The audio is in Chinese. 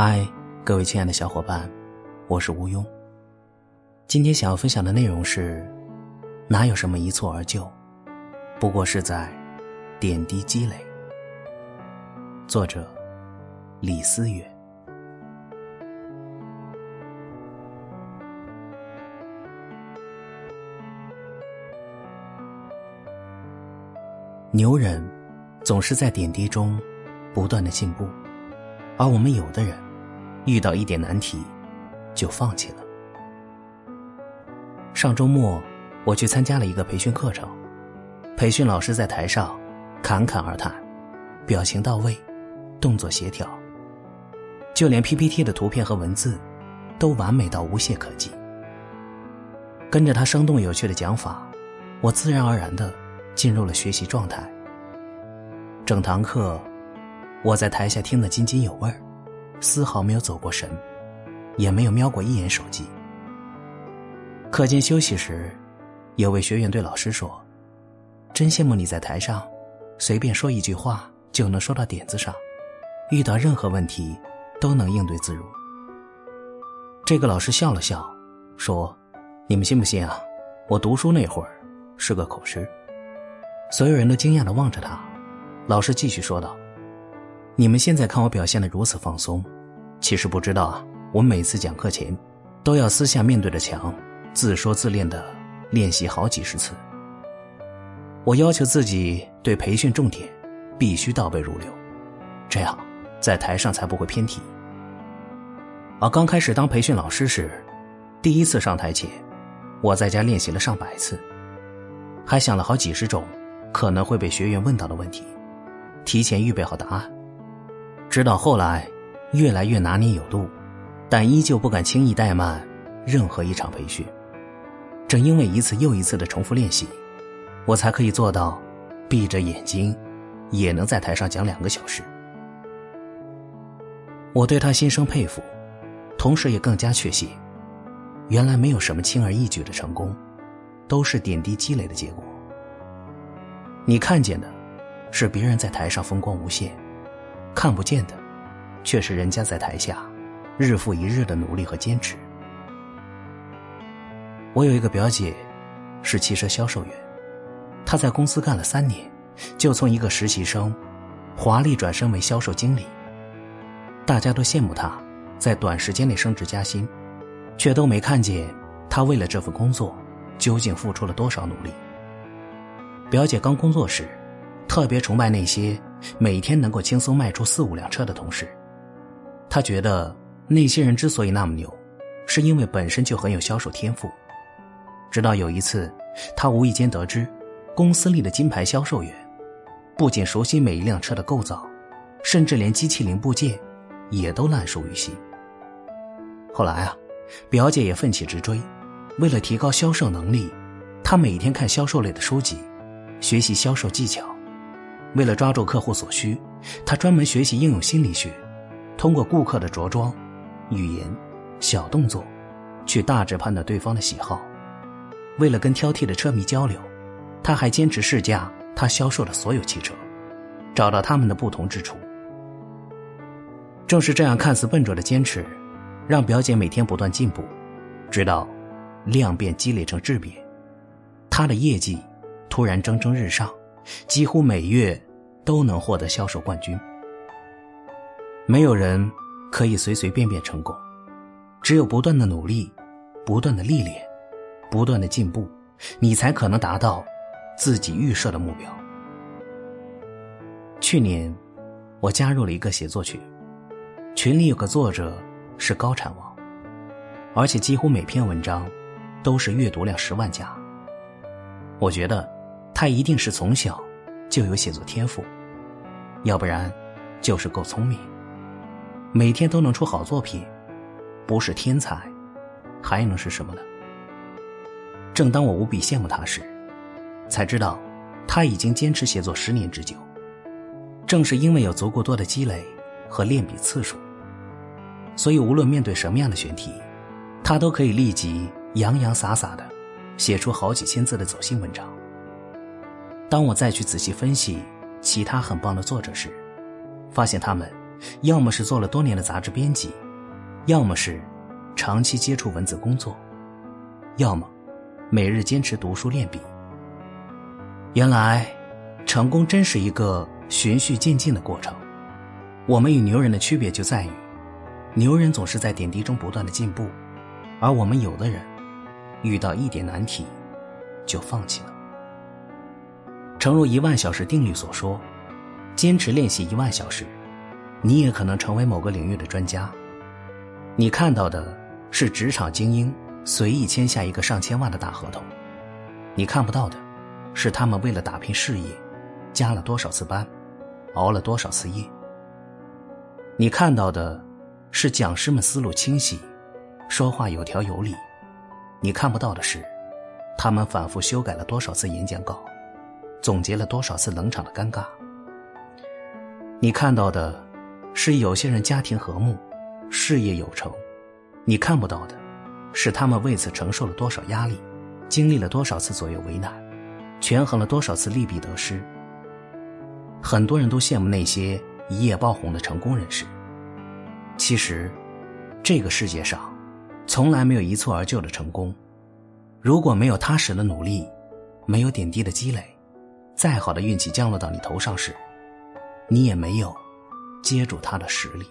嗨，各位亲爱的小伙伴，我是吴庸。今天想要分享的内容是：哪有什么一蹴而就，不过是在点滴积累。作者：李思远。牛人总是在点滴中不断的进步，而我们有的人遇到一点难题就放弃了。上周末我去参加了一个培训课程，培训老师在台上侃侃而谈，表情到位，动作协调，就连 PPT 的图片和文字都完美到无懈可击。跟着他生动有趣的讲法，我自然而然的。进入了学习状态。整堂课，我在台下听得津津有味儿，丝毫没有走过神，也没有瞄过一眼手机。课间休息时，有位学员对老师说：“真羡慕你在台上，随便说一句话就能说到点子上，遇到任何问题都能应对自如。”这个老师笑了笑，说：“你们信不信啊？我读书那会儿是个口吃。”所有人都惊讶的望着他，老师继续说道：“你们现在看我表现的如此放松，其实不知道啊，我每次讲课前，都要私下面对着墙，自说自练的练习好几十次。我要求自己对培训重点必须倒背如流，这样在台上才不会偏题。而刚开始当培训老师时，第一次上台前，我在家练习了上百次，还想了好几十种。”可能会被学员问到的问题，提前预备好答案。直到后来，越来越拿捏有度，但依旧不敢轻易怠慢任何一场培训。正因为一次又一次的重复练习，我才可以做到闭着眼睛也能在台上讲两个小时。我对他心生佩服，同时也更加确信，原来没有什么轻而易举的成功，都是点滴积累的结果。你看见的，是别人在台上风光无限；看不见的，却是人家在台下日复一日的努力和坚持。我有一个表姐，是汽车销售员，她在公司干了三年，就从一个实习生华丽转身为销售经理。大家都羡慕她在短时间内升职加薪，却都没看见她为了这份工作究竟付出了多少努力。表姐刚工作时，特别崇拜那些每天能够轻松卖出四五辆车的同事。他觉得那些人之所以那么牛，是因为本身就很有销售天赋。直到有一次，他无意间得知，公司里的金牌销售员，不仅熟悉每一辆车的构造，甚至连机器零部件，也都烂熟于心。后来啊，表姐也奋起直追，为了提高销售能力，她每天看销售类的书籍。学习销售技巧，为了抓住客户所需，他专门学习应用心理学，通过顾客的着装、语言、小动作，去大致判断对方的喜好。为了跟挑剔的车迷交流，他还坚持试驾他销售的所有汽车，找到他们的不同之处。正是这样看似笨拙的坚持，让表姐每天不断进步，直到量变积累成质变，她的业绩。突然蒸蒸日上，几乎每月都能获得销售冠军。没有人可以随随便便成功，只有不断的努力、不断的历练、不断的进步，你才可能达到自己预设的目标。去年，我加入了一个写作群，群里有个作者是高产王，而且几乎每篇文章都是阅读量十万加。我觉得。他一定是从小就有写作天赋，要不然就是够聪明，每天都能出好作品，不是天才，还能是什么呢？正当我无比羡慕他时，才知道他已经坚持写作十年之久。正是因为有足够多的积累和练笔次数，所以无论面对什么样的选题，他都可以立即洋洋洒洒的写出好几千字的走心文章。当我再去仔细分析其他很棒的作者时，发现他们要么是做了多年的杂志编辑，要么是长期接触文字工作，要么每日坚持读书练笔。原来，成功真是一个循序渐进的过程。我们与牛人的区别就在于，牛人总是在点滴中不断的进步，而我们有的人遇到一点难题就放弃了。诚如一万小时定律所说，坚持练习一万小时，你也可能成为某个领域的专家。你看到的是职场精英随意签下一个上千万的大合同，你看不到的是他们为了打拼事业，加了多少次班，熬了多少次夜。你看到的是讲师们思路清晰，说话有条有理；你看不到的是，他们反复修改了多少次演讲稿，总结了多少次冷场的尴尬。你看到的是有些人家庭和睦，事业有成；你看不到的是他们为此承受了多少压力，经历了多少次左右为难，权衡了多少次利弊得失。很多人都羡慕那些。一夜爆红的成功人士，其实，这个世界上，从来没有一蹴而就的成功。如果没有踏实的努力，没有点滴的积累，再好的运气降落到你头上时，你也没有接住他的实力。